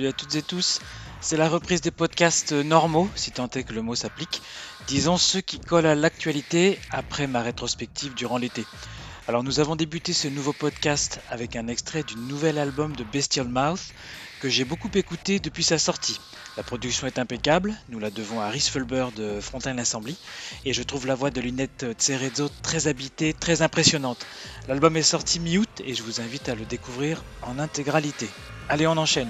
Salut à toutes et tous. C'est la reprise des podcasts normaux, si tant est que le mot s'applique. Disons ceux qui collent à l'actualité après ma rétrospective durant l'été. Alors nous avons débuté ce nouveau podcast avec un extrait du nouvel album de Bestial Mouth que j'ai beaucoup écouté depuis sa sortie. La production est impeccable, nous la devons à Rhys Fulber de Fontaine Assembly, et je trouve la voix de Linette Cerezo très habitée, très impressionnante. L'album est sorti mi-août et je vous invite à le découvrir en intégralité. Allez, on enchaîne.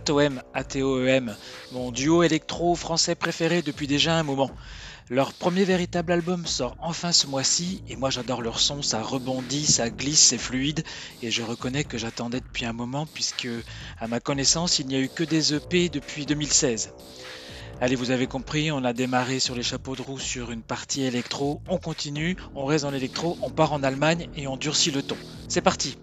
ATOM, ATOEM, mon duo électro français préféré depuis déjà un moment. Leur premier véritable album sort enfin ce mois-ci et moi j'adore leur son, ça rebondit, ça glisse, c'est fluide et je reconnais que j'attendais depuis un moment puisque à ma connaissance il n'y a eu que des EP depuis 2016. Allez, vous avez compris, on a démarré sur les chapeaux de roue sur une partie électro, on continue, on reste dans l'électro, on part en Allemagne et on durcit le ton. C'est parti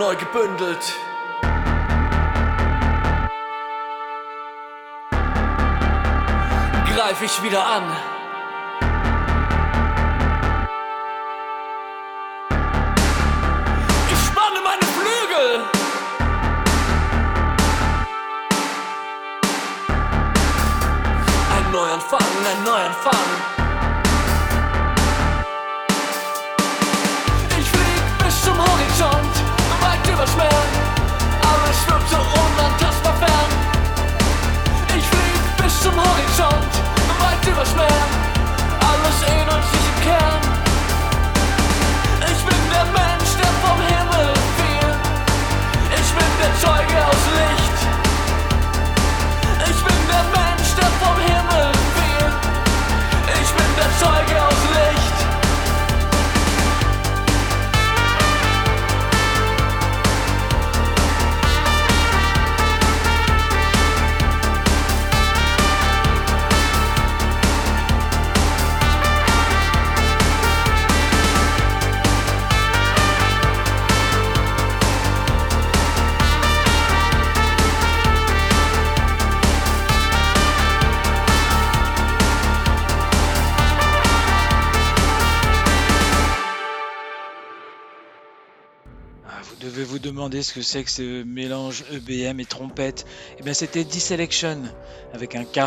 neu gebündelt. Greif ich wieder an. Ich spanne meine Flügel. Ein Neuanfang, ein Neuanfang. Fleischmann. Demander ce que c'est que ce mélange EBM et trompette. Eh bien, c'était D-Selection avec un K,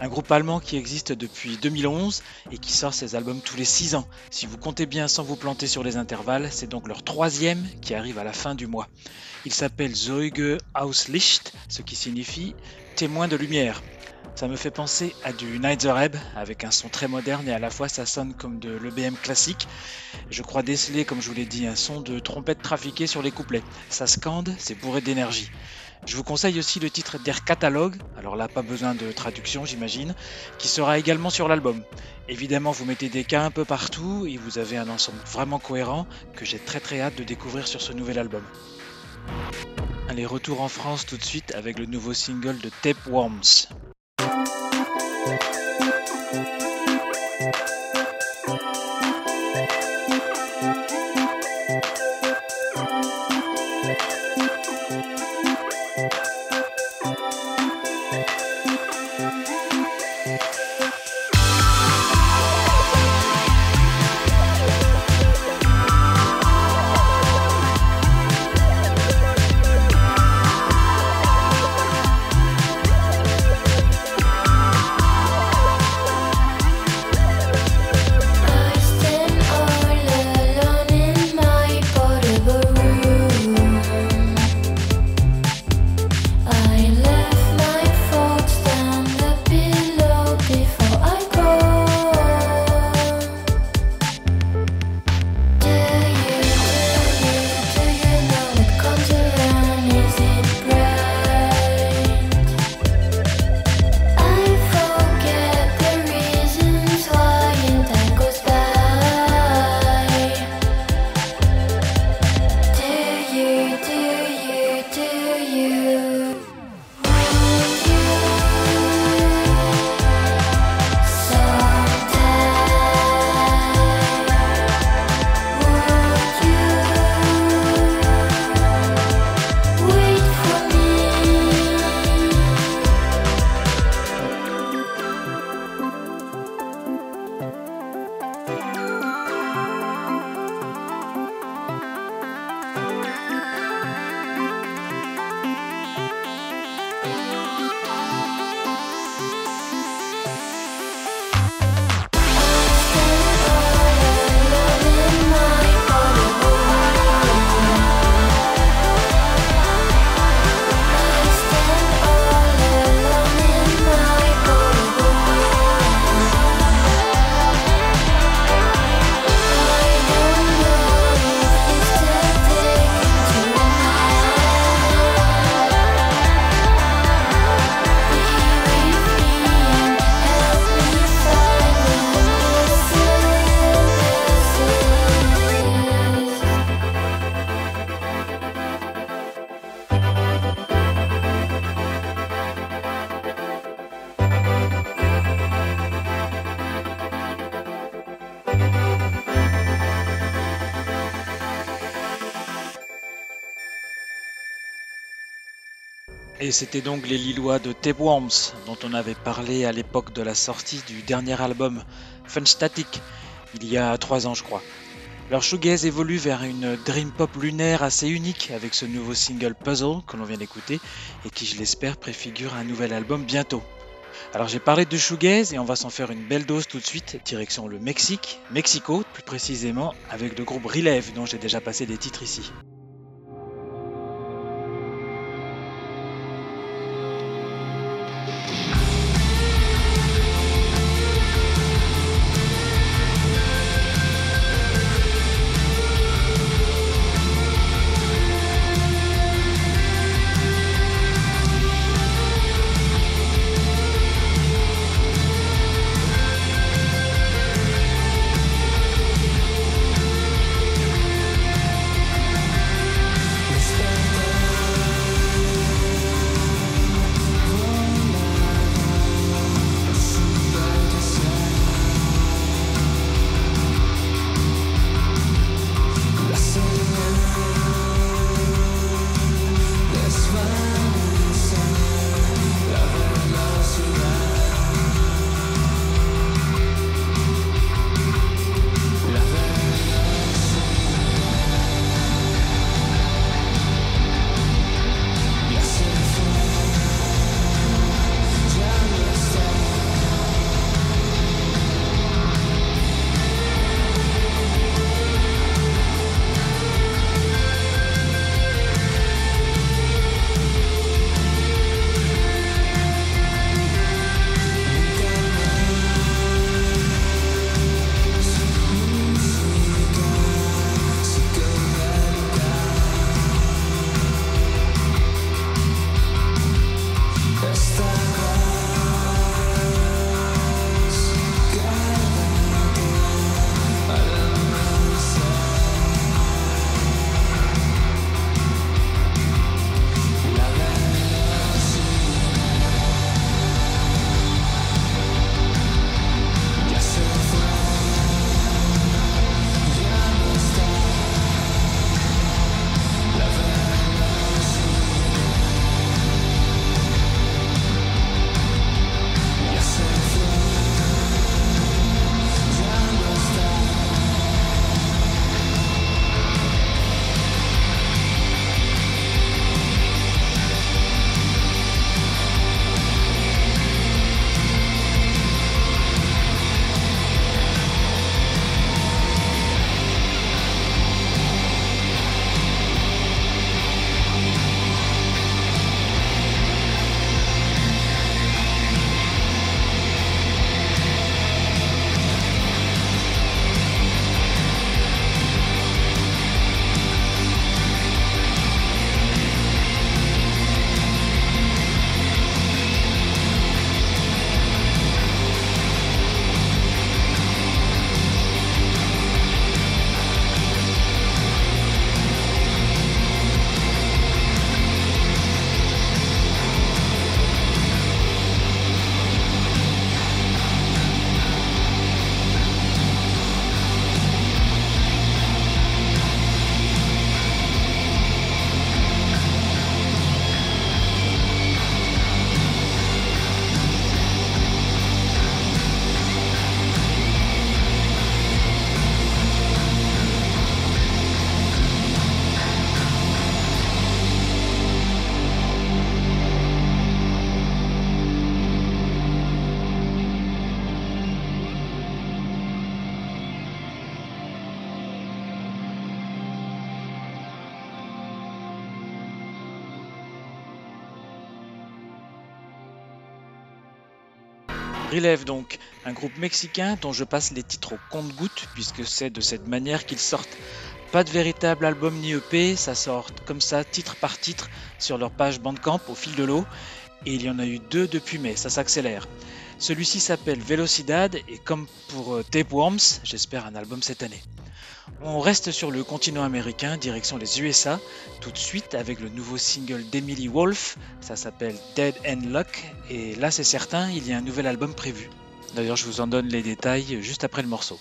un groupe allemand qui existe depuis 2011 et qui sort ses albums tous les 6 ans. Si vous comptez bien sans vous planter sur les intervalles, c'est donc leur troisième qui arrive à la fin du mois. Il s'appelle Zeuge aus Licht, ce qui signifie témoin de lumière. Ça me fait penser à du Night the Reb avec un son très moderne et à la fois ça sonne comme de l'EBM classique. Je crois déceler, comme je vous l'ai dit, un son de trompette trafiquée sur les couplets. Ça scande, c'est bourré d'énergie. Je vous conseille aussi le titre Der Catalogue, alors là pas besoin de traduction j'imagine, qui sera également sur l'album. Évidemment vous mettez des cas un peu partout et vous avez un ensemble vraiment cohérent que j'ai très très hâte de découvrir sur ce nouvel album. Allez, retour en France tout de suite avec le nouveau single de Tapeworms. Et c'était donc les Lillois de Tapeworms dont on avait parlé à l'époque de la sortie du dernier album Fun Static, il y a trois ans je crois. Leur shoegaze évolue vers une dream pop lunaire assez unique avec ce nouveau single Puzzle que l'on vient d'écouter et qui je l'espère préfigure un nouvel album bientôt. Alors j'ai parlé de shoegaze et on va s'en faire une belle dose tout de suite, direction le Mexique, Mexico plus précisément, avec le groupe Relève dont j'ai déjà passé des titres ici. Relève donc, un groupe mexicain dont je passe les titres au compte-gouttes puisque c'est de cette manière qu'ils sortent. Pas de véritable album ni EP, ça sort comme ça titre par titre sur leur page Bandcamp au fil de l'eau et il y en a eu deux depuis mai, ça s'accélère. Celui-ci s'appelle Velocidad et comme pour euh, Tapeworms, j'espère un album cette année. On reste sur le continent américain, direction les USA, tout de suite avec le nouveau single d'Emily Wolf, ça s'appelle Dead End Luck, et là c'est certain, il y a un nouvel album prévu. D'ailleurs je vous en donne les détails juste après le morceau.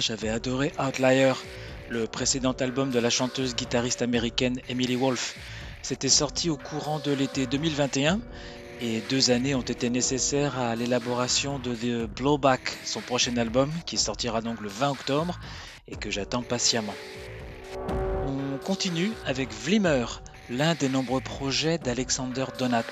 J'avais adoré Outlier, le précédent album de la chanteuse guitariste américaine Emily Wolf. C'était sorti au courant de l'été 2021 et deux années ont été nécessaires à l'élaboration de The Blowback, son prochain album qui sortira donc le 20 octobre et que j'attends patiemment. On continue avec Vlimmer, l'un des nombreux projets d'Alexander Donat.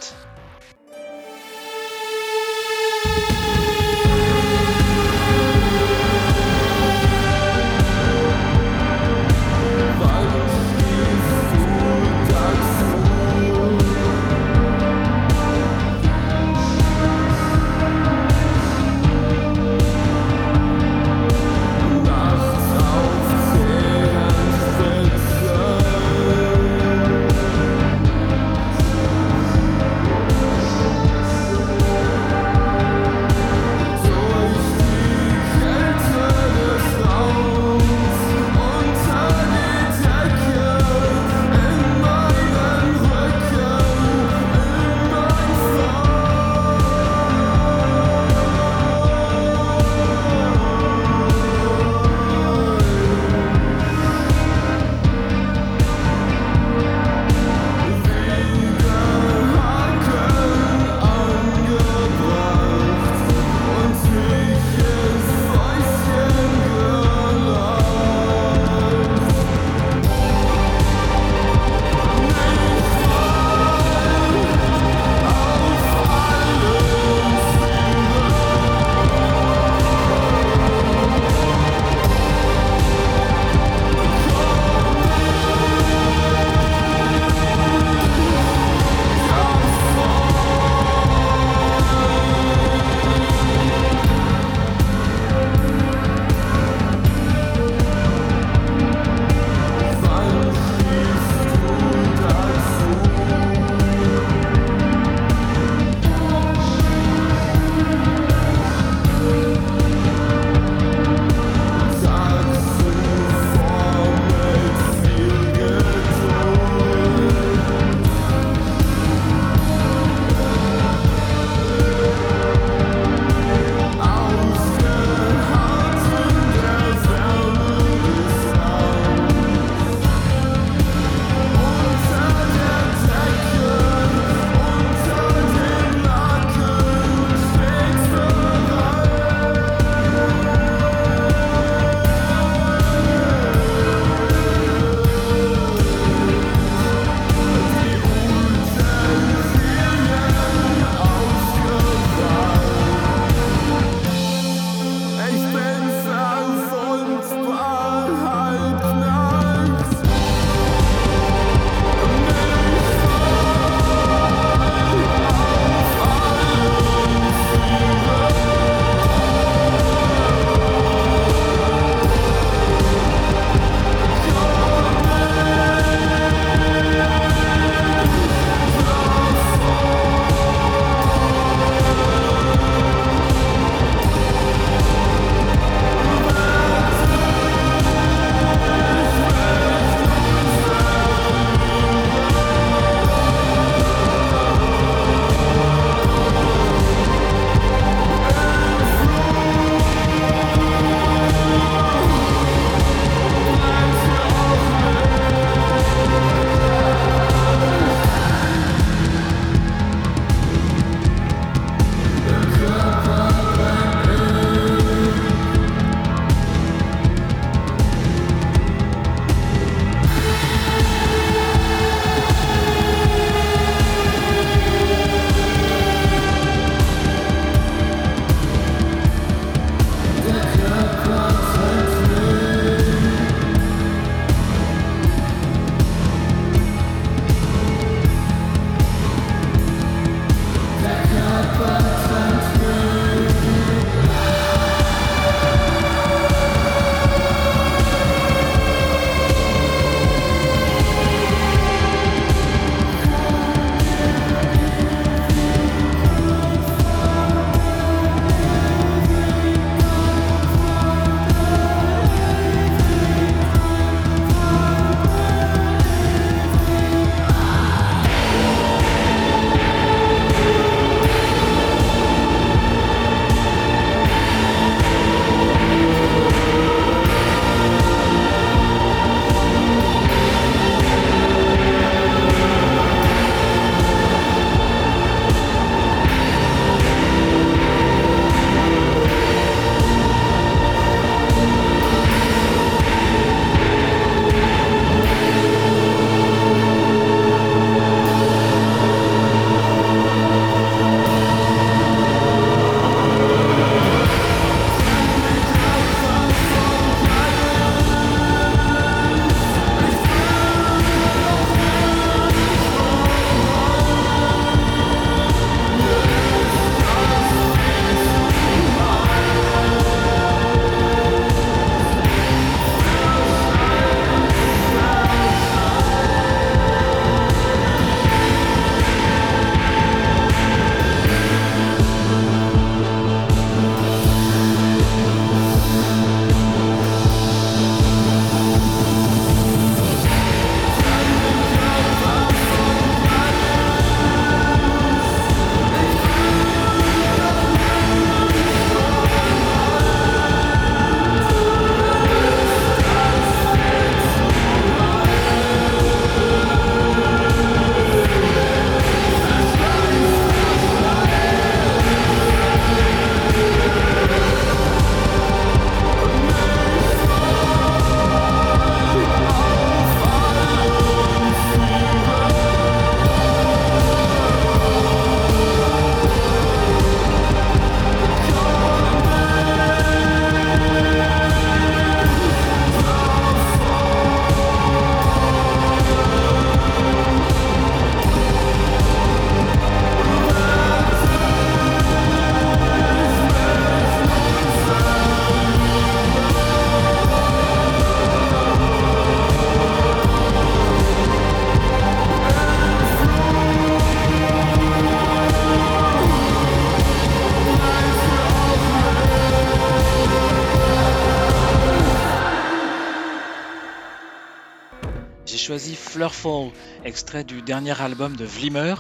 Extrait du dernier album de Vlimer,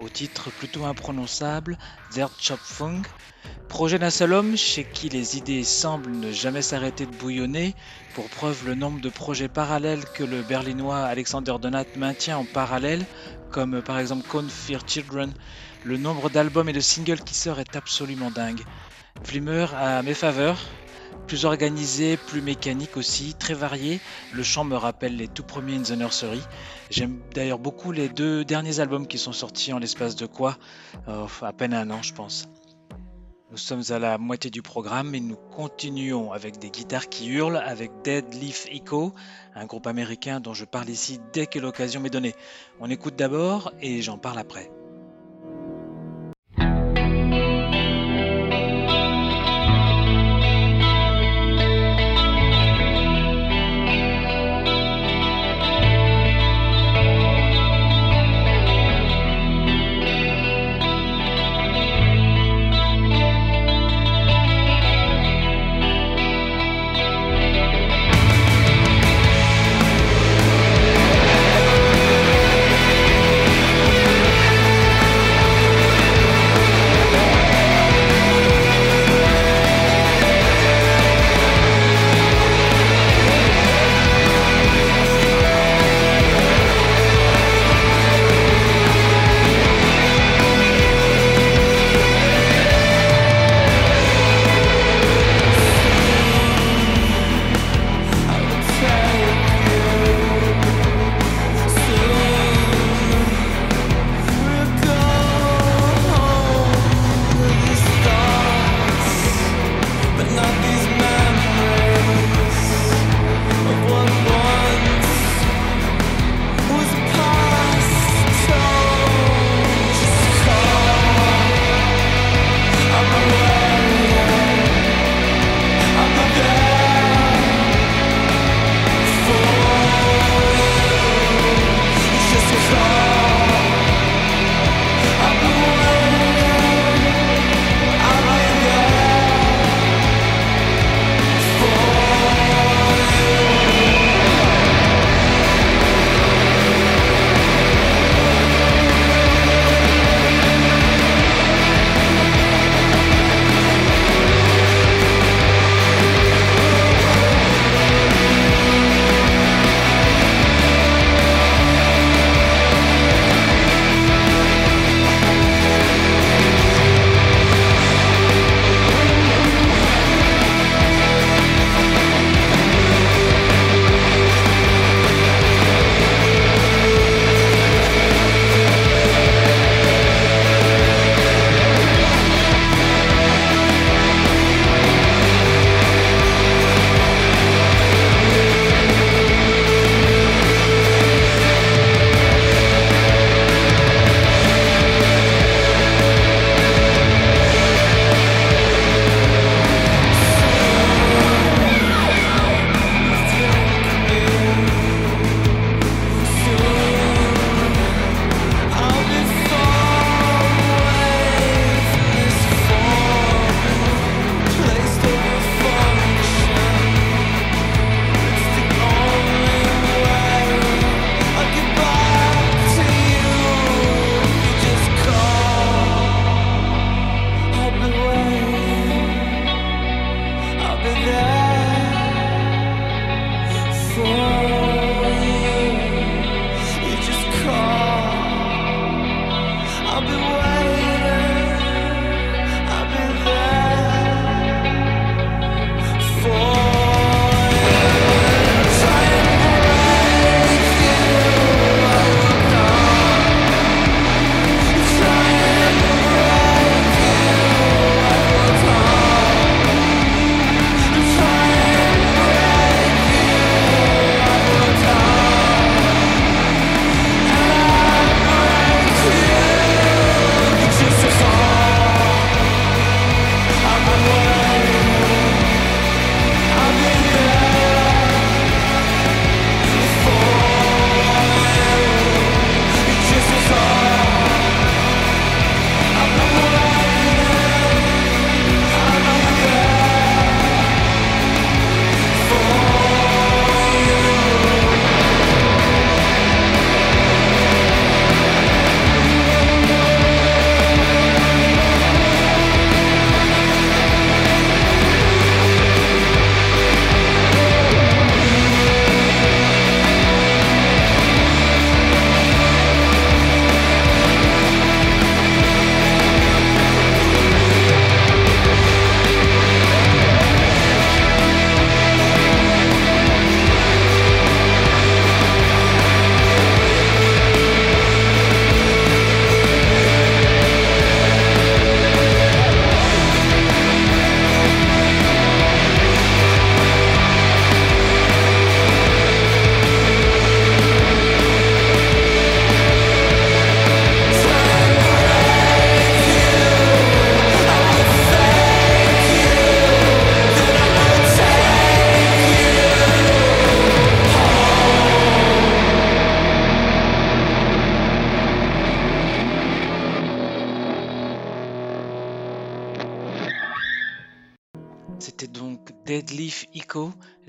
au titre plutôt imprononçable, Der Chopfung. Projet d'un seul homme chez qui les idées semblent ne jamais s'arrêter de bouillonner, pour preuve le nombre de projets parallèles que le berlinois Alexander Donat maintient en parallèle, comme par exemple Cone Fear Children. Le nombre d'albums et de singles qui sort est absolument dingue. Vlimer a mes faveurs, plus organisé, plus mécanique aussi, très varié. Le chant me rappelle les tout premiers In the Nursery. J'aime d'ailleurs beaucoup les deux derniers albums qui sont sortis en l'espace de quoi euh, À peine un an, je pense. Nous sommes à la moitié du programme et nous continuons avec des guitares qui hurlent avec Dead Leaf Echo, un groupe américain dont je parle ici dès que l'occasion m'est donnée. On écoute d'abord et j'en parle après.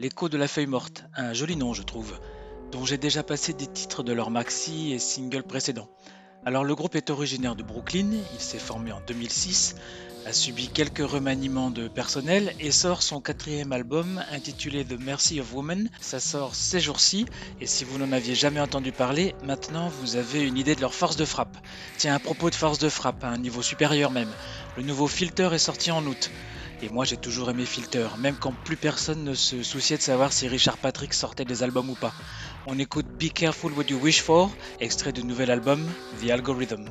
L'écho de la feuille morte, un joli nom je trouve, dont j'ai déjà passé des titres de leur maxi et single précédents. Alors le groupe est originaire de Brooklyn, il s'est formé en 2006, a subi quelques remaniements de personnel et sort son quatrième album intitulé The Mercy of Woman. Ça sort ces jours-ci et si vous n'en aviez jamais entendu parler, maintenant vous avez une idée de leur force de frappe. Tiens, à propos de force de frappe, à un niveau supérieur même, le nouveau Filter est sorti en août. Et moi j'ai toujours aimé Filter, même quand plus personne ne se souciait de savoir si Richard Patrick sortait des albums ou pas. On écoute Be Careful What You Wish For, extrait du nouvel album The Algorithm.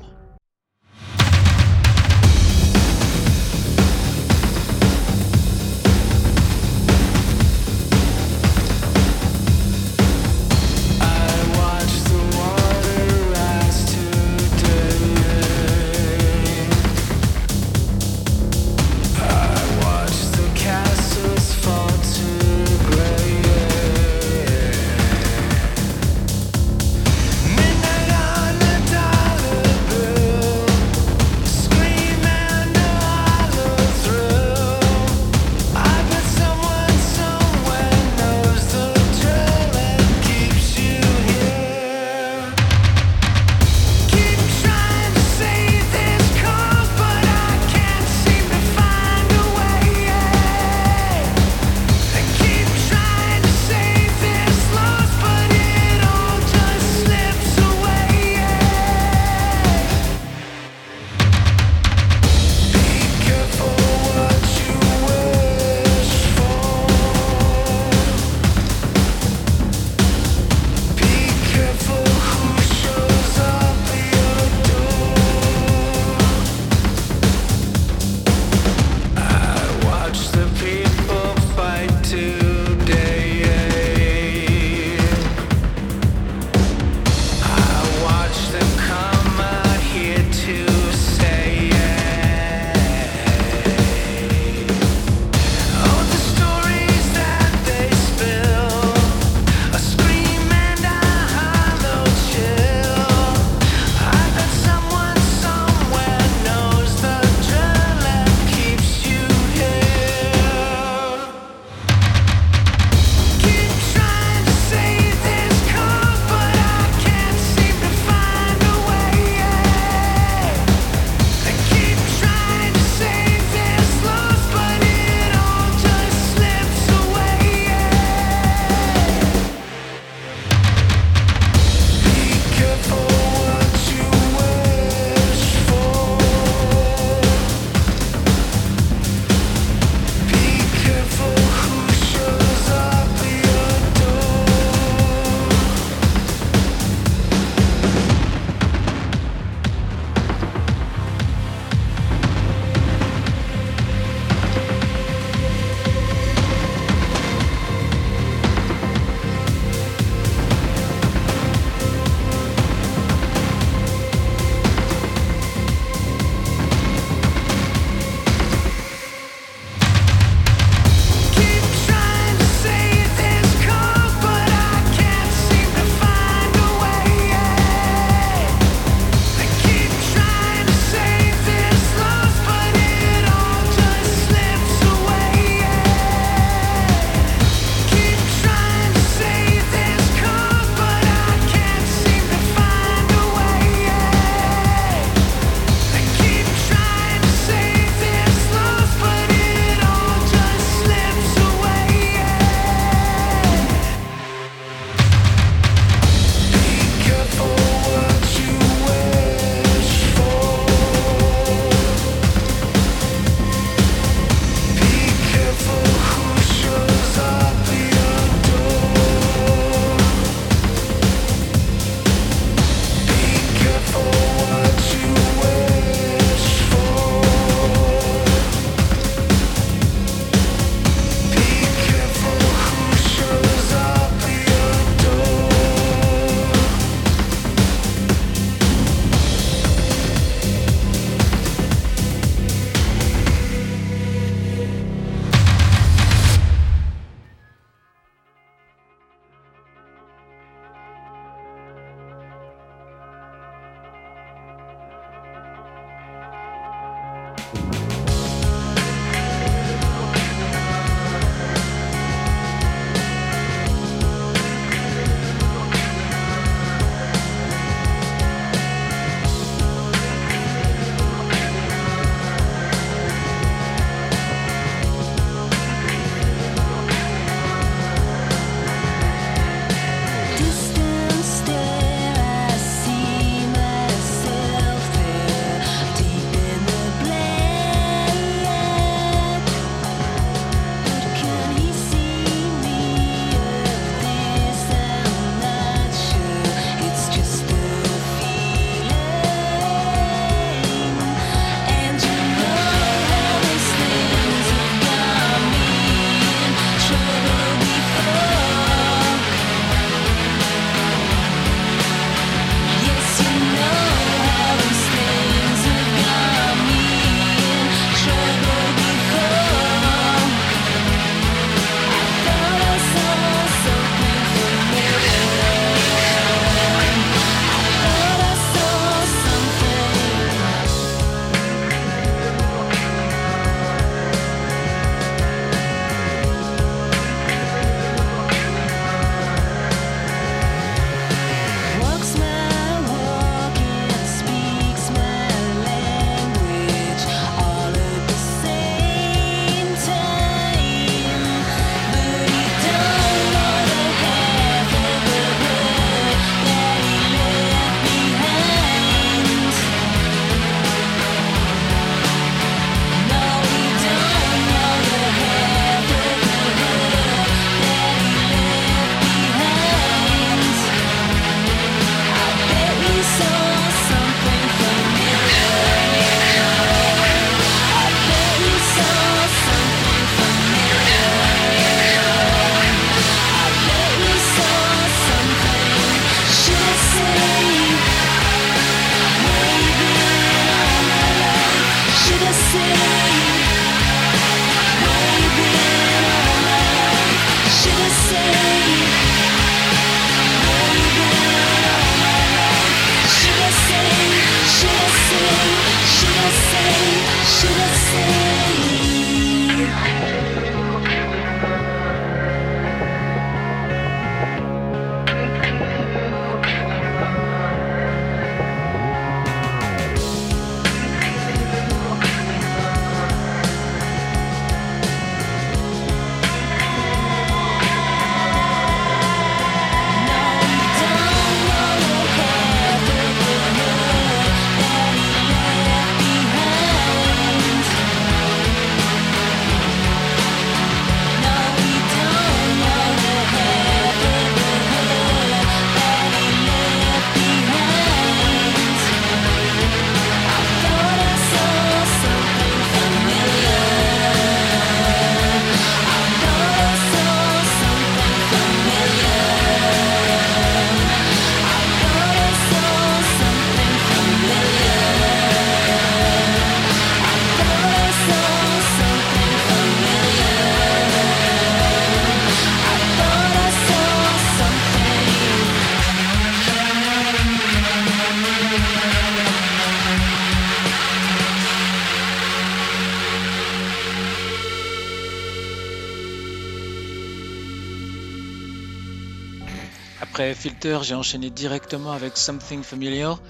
J'ai enchaîné directement avec Something Familiar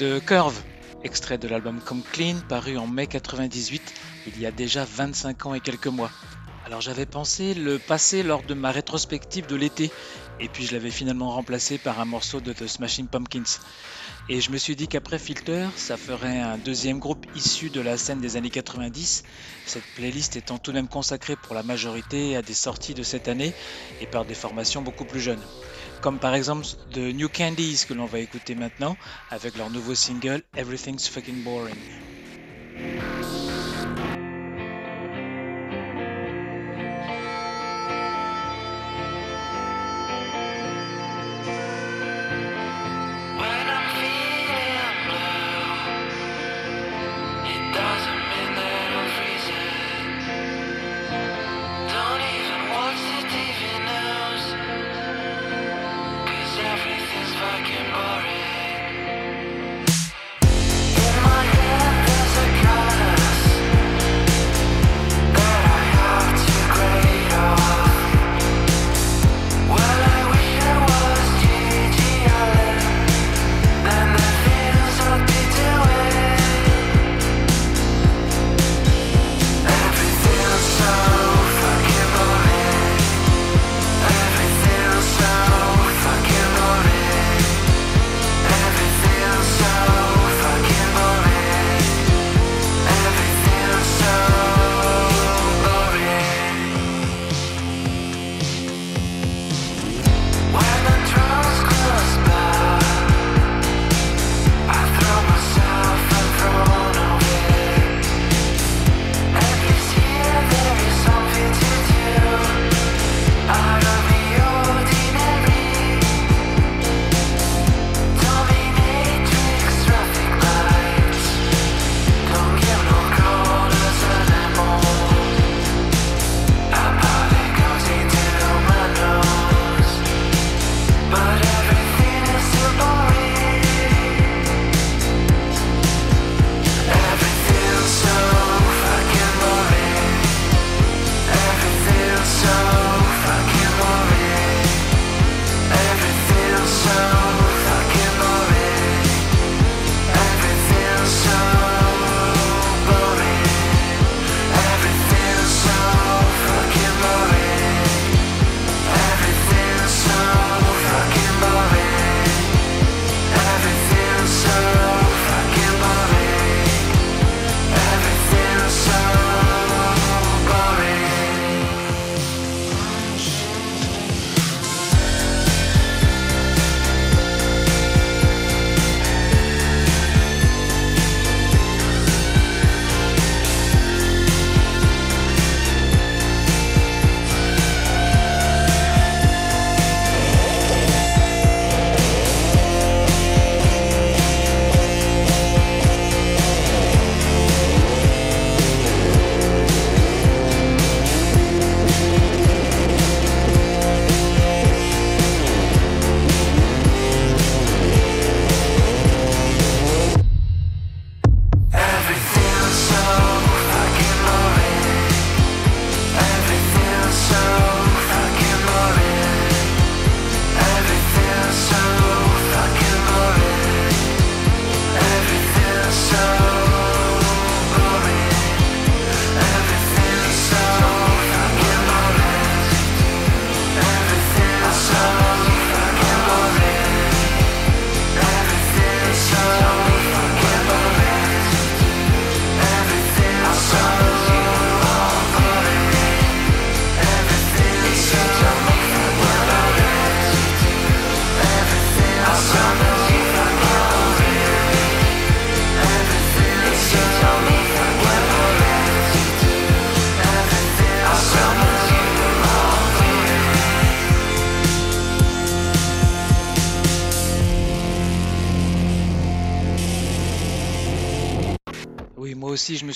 de Curve, extrait de l'album Come Clean, paru en mai 98, il y a déjà 25 ans et quelques mois. Alors j'avais pensé le passer lors de ma rétrospective de l'été, et puis je l'avais finalement remplacé par un morceau de The Smashing Pumpkins. Et je me suis dit qu'après Filter, ça ferait un deuxième groupe issu de la scène des années 90, cette playlist étant tout de même consacrée pour la majorité à des sorties de cette année et par des formations beaucoup plus jeunes. Comme par exemple The New Candies que l'on va écouter maintenant avec leur nouveau single Everything's Fucking Boring.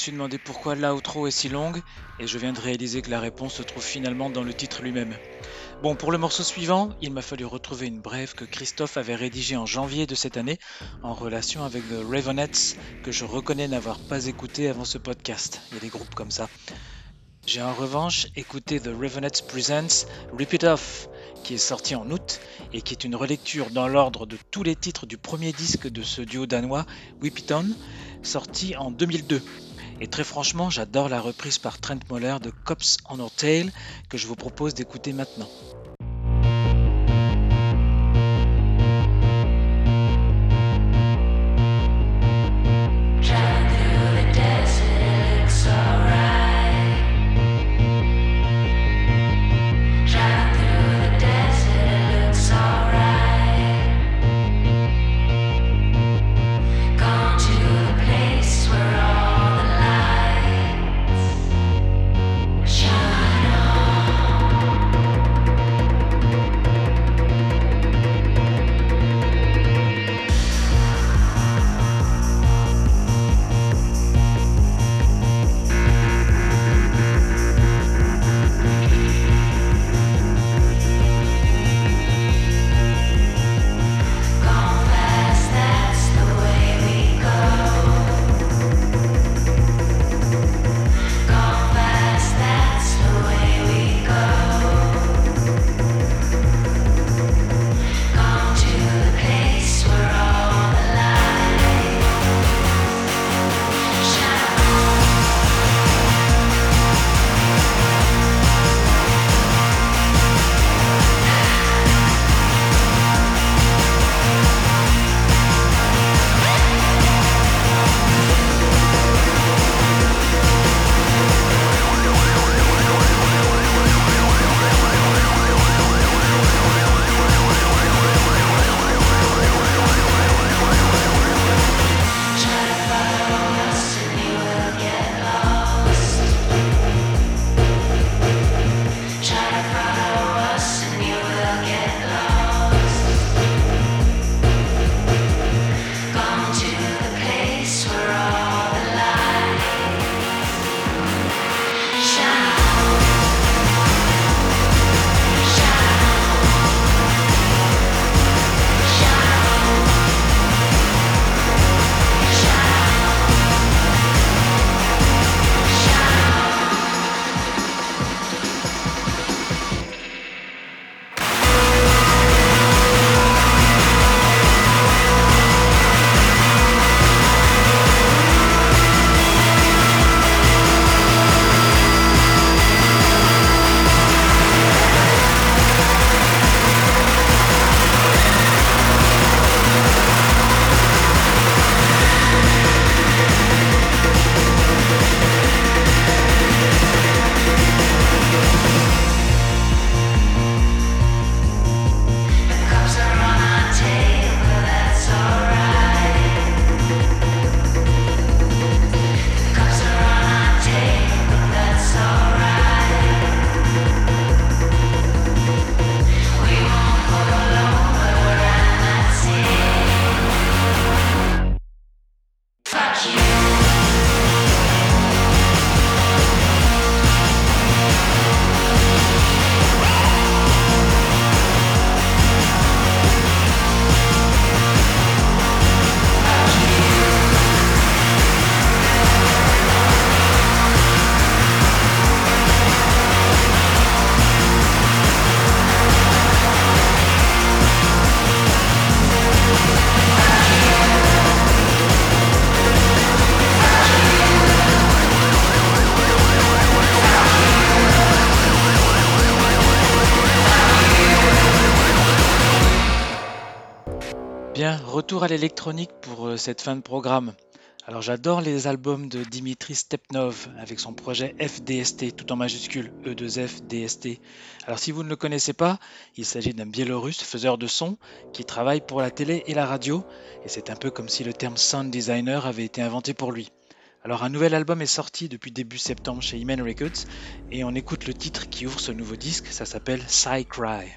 Suis demandé pourquoi l'outro est si longue, et je viens de réaliser que la réponse se trouve finalement dans le titre lui-même. Bon, pour le morceau suivant, il m'a fallu retrouver une brève que Christophe avait rédigée en janvier de cette année, en relation avec The Ravenettes, que je reconnais n'avoir pas écouté avant ce podcast. Il y a des groupes comme ça. J'ai en revanche écouté The Ravenettes Presents Rip It Off, qui est sorti en août et qui est une relecture dans l'ordre de tous les titres du premier disque de ce duo danois Whip sorti en 2002. Et très franchement, j'adore la reprise par Trent Moller de Cops on Our Tail que je vous propose d'écouter maintenant. Retour à l'électronique pour euh, cette fin de programme. Alors j'adore les albums de Dimitri Stepnov avec son projet FDST, tout en majuscule, E2F DST. Alors si vous ne le connaissez pas, il s'agit d'un Biélorusse faiseur de son qui travaille pour la télé et la radio, et c'est un peu comme si le terme sound designer avait été inventé pour lui. Alors un nouvel album est sorti depuis début septembre chez Iman Records, et on écoute le titre qui ouvre ce nouveau disque, ça s'appelle Psy Cry.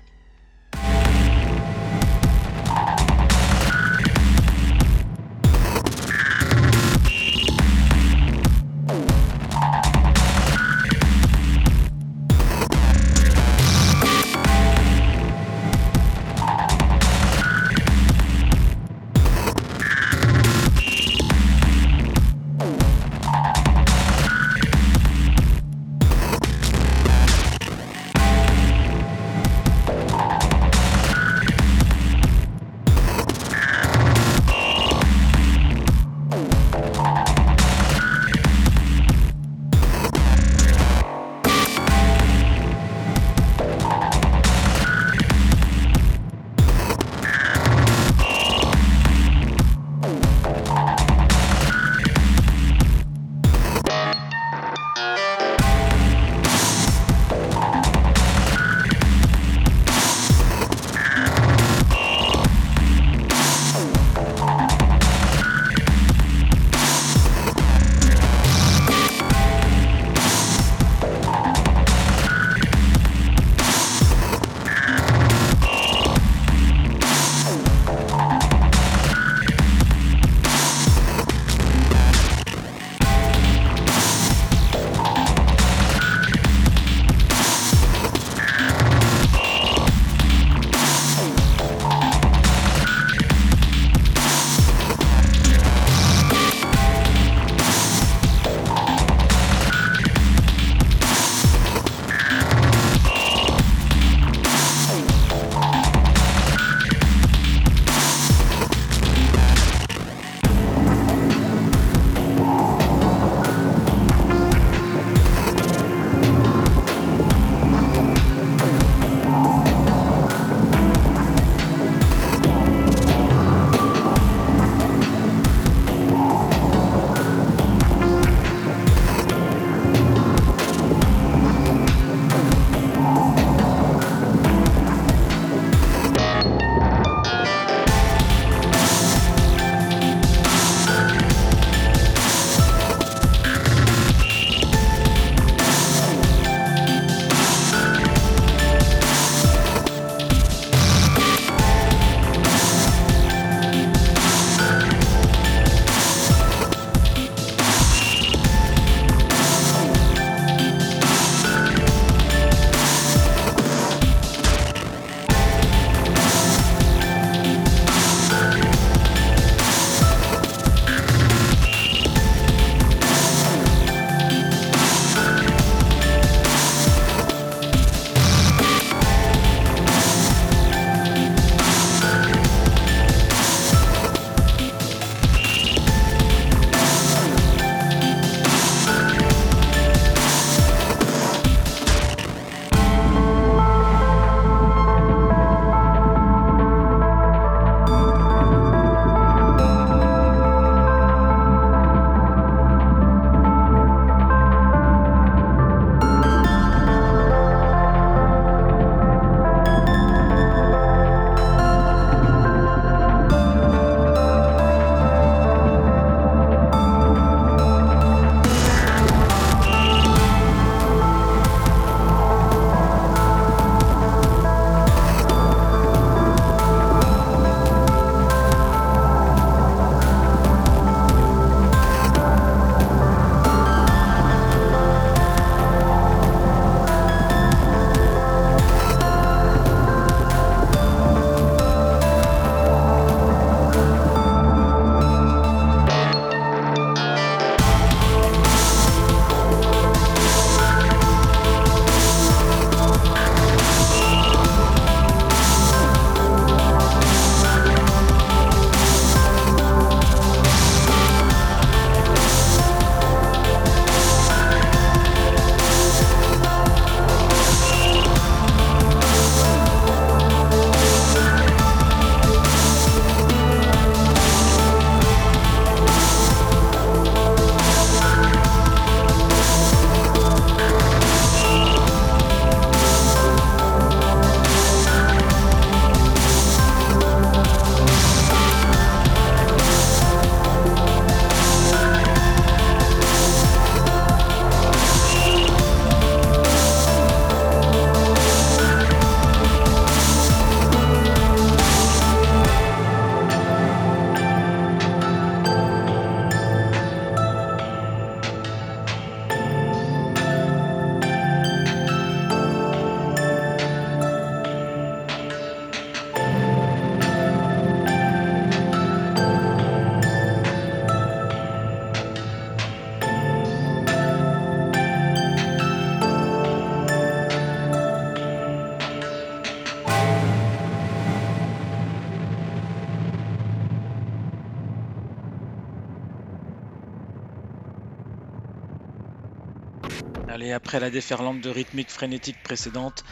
Après la déferlante de rythmique frénétique précédente,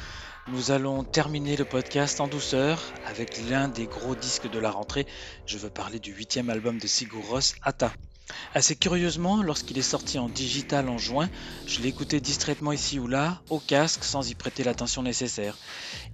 nous allons terminer le podcast en douceur avec l'un des gros disques de la rentrée. Je veux parler du huitième album de Sigur Rós, Atta. Assez curieusement, lorsqu'il est sorti en digital en juin, je l'ai écouté distraitement ici ou là, au casque, sans y prêter l'attention nécessaire.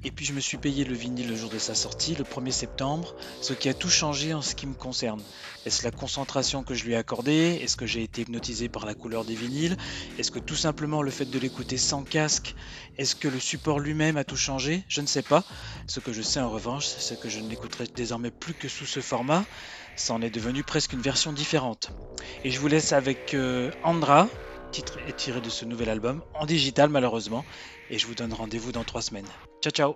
Et puis je me suis payé le vinyle le jour de sa sortie, le 1er septembre, ce qui a tout changé en ce qui me concerne. Est-ce la concentration que je lui ai accordée? Est-ce que j'ai été hypnotisé par la couleur des vinyles? Est-ce que tout simplement le fait de l'écouter sans casque Est-ce que le support lui-même a tout changé? Je ne sais pas. Ce que je sais en revanche, c'est que je ne l'écouterai désormais plus que sous ce format. Ça en est devenu presque une version différente. Et je vous laisse avec euh, Andra, titre est tiré de ce nouvel album, en digital malheureusement, et je vous donne rendez-vous dans trois semaines. Ciao ciao